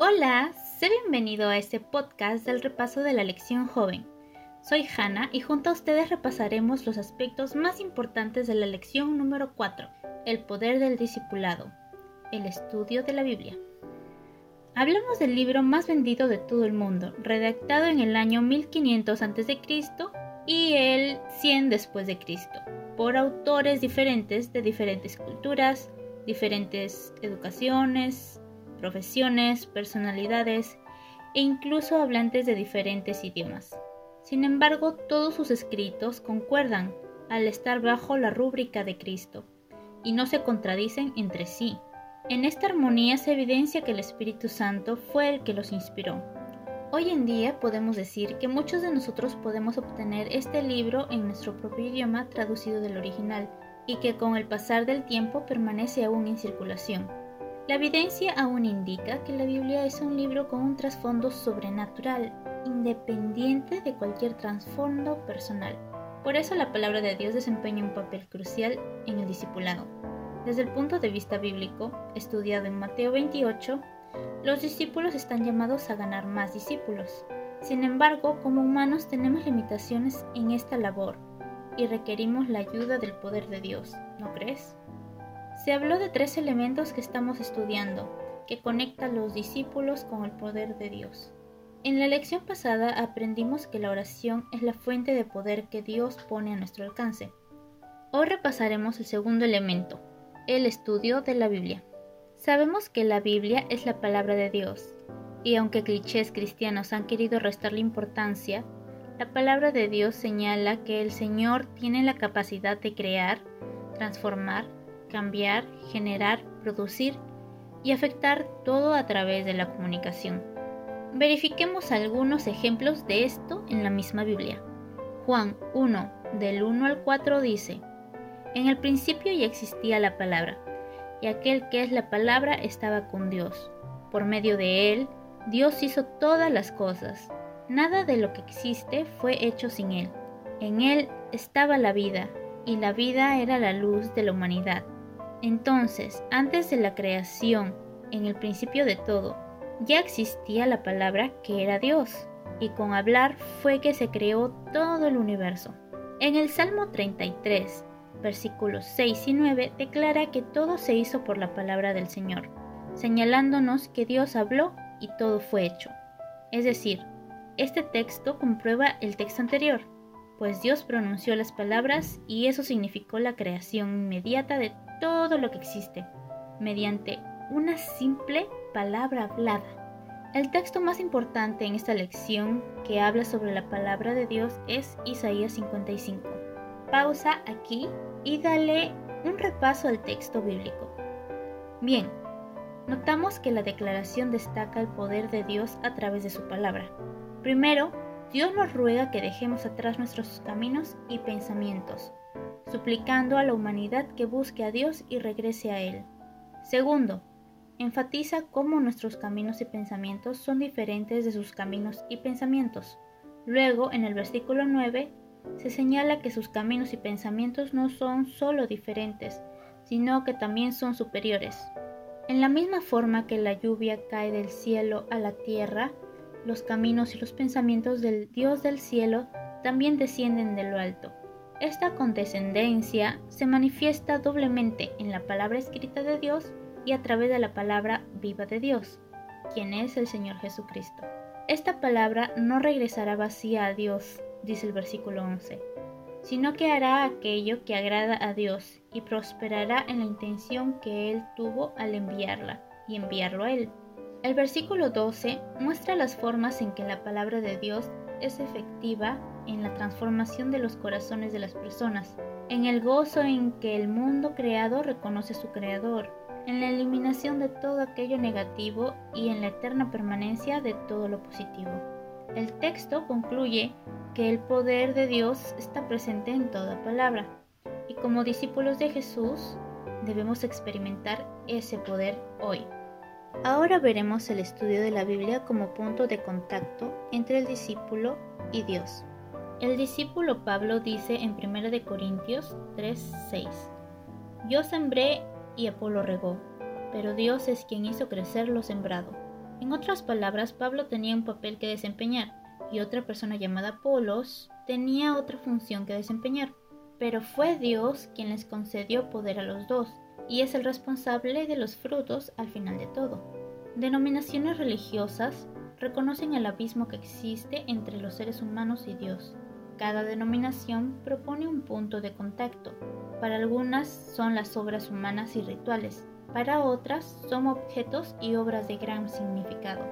Hola, sé bienvenido a este podcast del repaso de la lección joven. Soy Hanna y junto a ustedes repasaremos los aspectos más importantes de la lección número 4, el poder del discipulado, el estudio de la Biblia. Hablamos del libro más vendido de todo el mundo, redactado en el año 1500 a.C. y el 100 después de Cristo, por autores diferentes de diferentes culturas, diferentes educaciones, profesiones, personalidades e incluso hablantes de diferentes idiomas. Sin embargo, todos sus escritos concuerdan al estar bajo la rúbrica de Cristo y no se contradicen entre sí. En esta armonía se evidencia que el Espíritu Santo fue el que los inspiró. Hoy en día podemos decir que muchos de nosotros podemos obtener este libro en nuestro propio idioma traducido del original y que con el pasar del tiempo permanece aún en circulación. La evidencia aún indica que la Biblia es un libro con un trasfondo sobrenatural, independiente de cualquier trasfondo personal. Por eso la palabra de Dios desempeña un papel crucial en el discipulado. Desde el punto de vista bíblico, estudiado en Mateo 28, los discípulos están llamados a ganar más discípulos. Sin embargo, como humanos tenemos limitaciones en esta labor y requerimos la ayuda del poder de Dios, ¿no crees? Se habló de tres elementos que estamos estudiando, que conectan los discípulos con el poder de Dios. En la lección pasada aprendimos que la oración es la fuente de poder que Dios pone a nuestro alcance. Hoy repasaremos el segundo elemento, el estudio de la Biblia. Sabemos que la Biblia es la palabra de Dios, y aunque clichés cristianos han querido restarle importancia, la palabra de Dios señala que el Señor tiene la capacidad de crear, transformar cambiar, generar, producir y afectar todo a través de la comunicación. Verifiquemos algunos ejemplos de esto en la misma Biblia. Juan 1, del 1 al 4 dice, En el principio ya existía la palabra, y aquel que es la palabra estaba con Dios. Por medio de él, Dios hizo todas las cosas. Nada de lo que existe fue hecho sin él. En él estaba la vida, y la vida era la luz de la humanidad. Entonces, antes de la creación, en el principio de todo, ya existía la palabra que era Dios, y con hablar fue que se creó todo el universo. En el Salmo 33, versículos 6 y 9, declara que todo se hizo por la palabra del Señor, señalándonos que Dios habló y todo fue hecho. Es decir, este texto comprueba el texto anterior, pues Dios pronunció las palabras y eso significó la creación inmediata de todo lo que existe, mediante una simple palabra hablada. El texto más importante en esta lección que habla sobre la palabra de Dios es Isaías 55. Pausa aquí y dale un repaso al texto bíblico. Bien, notamos que la declaración destaca el poder de Dios a través de su palabra. Primero, Dios nos ruega que dejemos atrás nuestros caminos y pensamientos, suplicando a la humanidad que busque a Dios y regrese a Él. Segundo, enfatiza cómo nuestros caminos y pensamientos son diferentes de sus caminos y pensamientos. Luego, en el versículo 9, se señala que sus caminos y pensamientos no son solo diferentes, sino que también son superiores. En la misma forma que la lluvia cae del cielo a la tierra, los caminos y los pensamientos del Dios del cielo también descienden de lo alto. Esta condescendencia se manifiesta doblemente en la palabra escrita de Dios y a través de la palabra viva de Dios, quien es el Señor Jesucristo. Esta palabra no regresará vacía a Dios, dice el versículo 11, sino que hará aquello que agrada a Dios y prosperará en la intención que Él tuvo al enviarla y enviarlo a Él. El versículo 12 muestra las formas en que la palabra de Dios es efectiva en la transformación de los corazones de las personas, en el gozo en que el mundo creado reconoce a su creador, en la eliminación de todo aquello negativo y en la eterna permanencia de todo lo positivo. El texto concluye que el poder de Dios está presente en toda palabra, y como discípulos de Jesús debemos experimentar ese poder hoy. Ahora veremos el estudio de la Biblia como punto de contacto entre el discípulo y Dios. El discípulo Pablo dice en 1 Corintios 3:6, Yo sembré y Apolo regó, pero Dios es quien hizo crecer lo sembrado. En otras palabras, Pablo tenía un papel que desempeñar y otra persona llamada Apolos tenía otra función que desempeñar. Pero fue Dios quien les concedió poder a los dos y es el responsable de los frutos al final de todo. Denominaciones religiosas reconocen el abismo que existe entre los seres humanos y Dios. Cada denominación propone un punto de contacto. Para algunas son las obras humanas y rituales, para otras son objetos y obras de gran significado.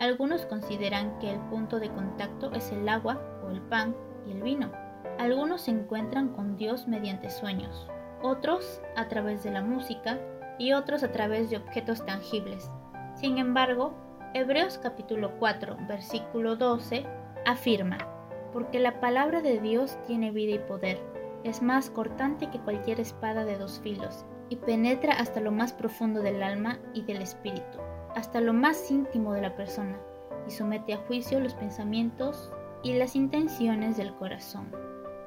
Algunos consideran que el punto de contacto es el agua o el pan y el vino. Algunos se encuentran con Dios mediante sueños, otros a través de la música y otros a través de objetos tangibles. Sin embargo, Hebreos capítulo 4, versículo 12 afirma, porque la palabra de Dios tiene vida y poder, es más cortante que cualquier espada de dos filos, y penetra hasta lo más profundo del alma y del espíritu, hasta lo más íntimo de la persona, y somete a juicio los pensamientos y las intenciones del corazón.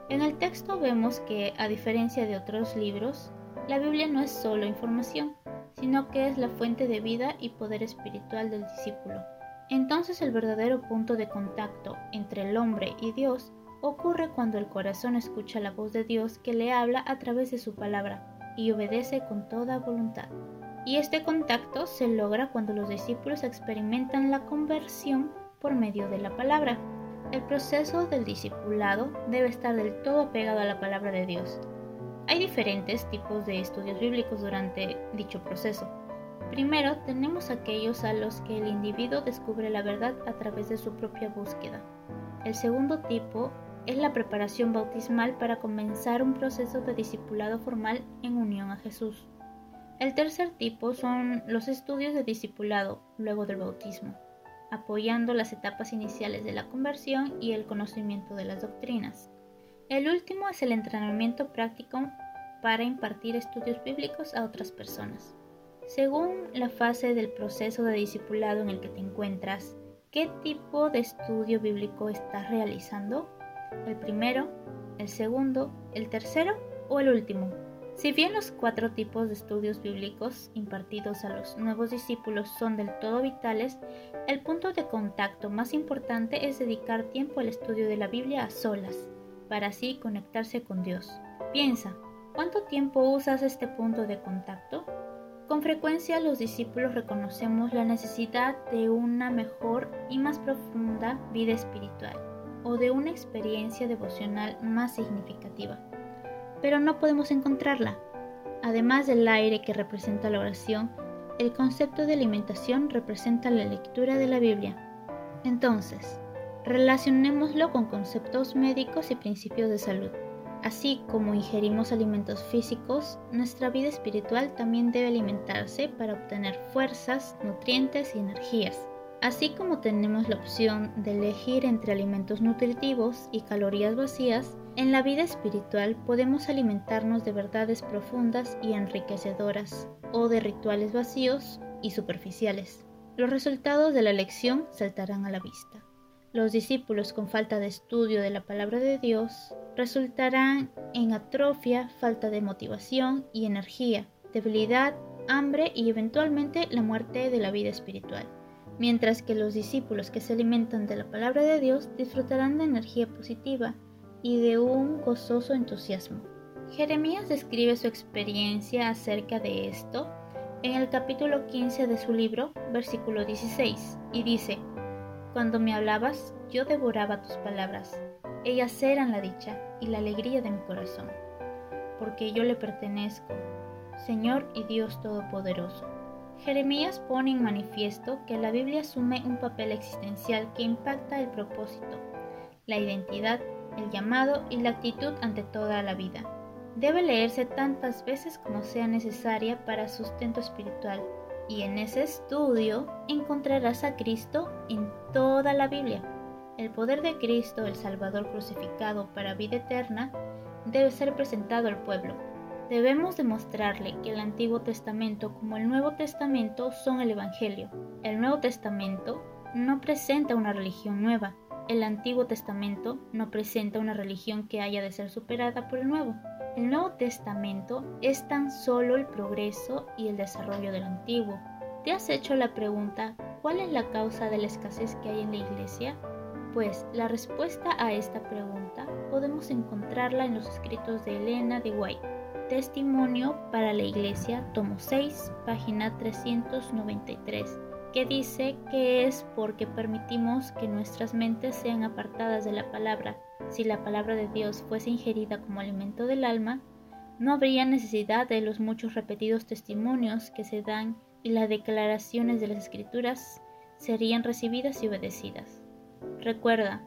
En el texto vemos que, a diferencia de otros libros, la Biblia no es solo información, sino que es la fuente de vida y poder espiritual del discípulo. Entonces el verdadero punto de contacto entre el hombre y Dios ocurre cuando el corazón escucha la voz de Dios que le habla a través de su palabra y obedece con toda voluntad. Y este contacto se logra cuando los discípulos experimentan la conversión por medio de la palabra. El proceso del discipulado debe estar del todo pegado a la palabra de Dios. Hay diferentes tipos de estudios bíblicos durante dicho proceso. Primero tenemos aquellos a los que el individuo descubre la verdad a través de su propia búsqueda. El segundo tipo es la preparación bautismal para comenzar un proceso de discipulado formal en unión a Jesús. El tercer tipo son los estudios de discipulado luego del bautismo apoyando las etapas iniciales de la conversión y el conocimiento de las doctrinas. El último es el entrenamiento práctico para impartir estudios bíblicos a otras personas. Según la fase del proceso de discipulado en el que te encuentras, ¿qué tipo de estudio bíblico estás realizando? ¿El primero, el segundo, el tercero o el último? Si bien los cuatro tipos de estudios bíblicos impartidos a los nuevos discípulos son del todo vitales, el punto de contacto más importante es dedicar tiempo al estudio de la Biblia a solas, para así conectarse con Dios. Piensa, ¿cuánto tiempo usas este punto de contacto? Con frecuencia los discípulos reconocemos la necesidad de una mejor y más profunda vida espiritual o de una experiencia devocional más significativa pero no podemos encontrarla. Además del aire que representa la oración, el concepto de alimentación representa la lectura de la Biblia. Entonces, relacionémoslo con conceptos médicos y principios de salud. Así como ingerimos alimentos físicos, nuestra vida espiritual también debe alimentarse para obtener fuerzas, nutrientes y energías. Así como tenemos la opción de elegir entre alimentos nutritivos y calorías vacías, en la vida espiritual podemos alimentarnos de verdades profundas y enriquecedoras, o de rituales vacíos y superficiales. Los resultados de la lección saltarán a la vista. Los discípulos con falta de estudio de la palabra de Dios resultarán en atrofia, falta de motivación y energía, debilidad, hambre y eventualmente la muerte de la vida espiritual. Mientras que los discípulos que se alimentan de la palabra de Dios disfrutarán de energía positiva, y de un gozoso entusiasmo. Jeremías describe su experiencia acerca de esto en el capítulo 15 de su libro, versículo 16, y dice, Cuando me hablabas, yo devoraba tus palabras, ellas eran la dicha y la alegría de mi corazón, porque yo le pertenezco, Señor y Dios Todopoderoso. Jeremías pone en manifiesto que la Biblia asume un papel existencial que impacta el propósito, la identidad el llamado y la actitud ante toda la vida. Debe leerse tantas veces como sea necesaria para sustento espiritual, y en ese estudio encontrarás a Cristo en toda la Biblia. El poder de Cristo, el Salvador crucificado para vida eterna, debe ser presentado al pueblo. Debemos demostrarle que el Antiguo Testamento como el Nuevo Testamento son el Evangelio. El Nuevo Testamento no presenta una religión nueva, el Antiguo Testamento no presenta una religión que haya de ser superada por el Nuevo. El Nuevo Testamento es tan solo el progreso y el desarrollo del Antiguo. ¿Te has hecho la pregunta ¿Cuál es la causa de la escasez que hay en la iglesia? Pues la respuesta a esta pregunta podemos encontrarla en los escritos de Elena de White. Testimonio para la Iglesia, tomo 6, página 393, que dice que es porque permitimos que nuestras mentes sean apartadas de la palabra. Si la palabra de Dios fuese ingerida como alimento del alma, no habría necesidad de los muchos repetidos testimonios que se dan y las declaraciones de las escrituras serían recibidas y obedecidas. Recuerda,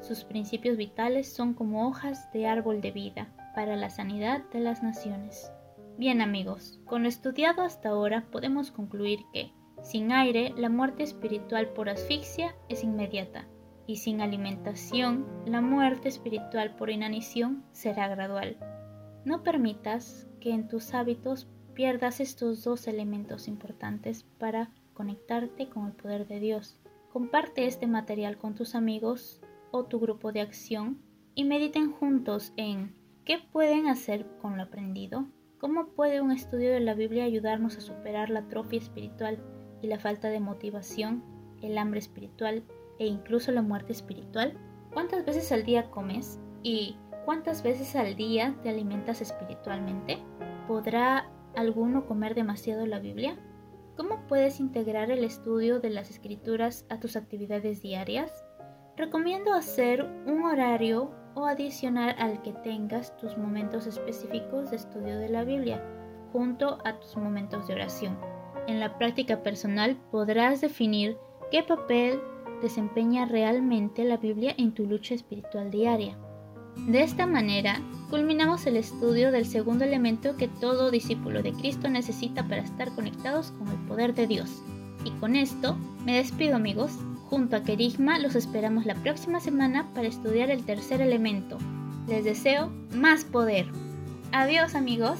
sus principios vitales son como hojas de árbol de vida para la sanidad de las naciones. Bien amigos, con lo estudiado hasta ahora podemos concluir que, sin aire, la muerte espiritual por asfixia es inmediata, y sin alimentación, la muerte espiritual por inanición será gradual. No permitas que en tus hábitos pierdas estos dos elementos importantes para conectarte con el poder de Dios. Comparte este material con tus amigos o tu grupo de acción y mediten juntos en ¿Qué pueden hacer con lo aprendido? ¿Cómo puede un estudio de la Biblia ayudarnos a superar la atrofia espiritual y la falta de motivación, el hambre espiritual e incluso la muerte espiritual? ¿Cuántas veces al día comes? ¿Y cuántas veces al día te alimentas espiritualmente? ¿Podrá alguno comer demasiado la Biblia? ¿Cómo puedes integrar el estudio de las escrituras a tus actividades diarias? Recomiendo hacer un horario o adicionar al que tengas tus momentos específicos de estudio de la Biblia, junto a tus momentos de oración. En la práctica personal podrás definir qué papel desempeña realmente la Biblia en tu lucha espiritual diaria. De esta manera, culminamos el estudio del segundo elemento que todo discípulo de Cristo necesita para estar conectados con el poder de Dios. Y con esto, me despido amigos, Junto a Kerigma los esperamos la próxima semana para estudiar el tercer elemento. Les deseo más poder. Adiós amigos.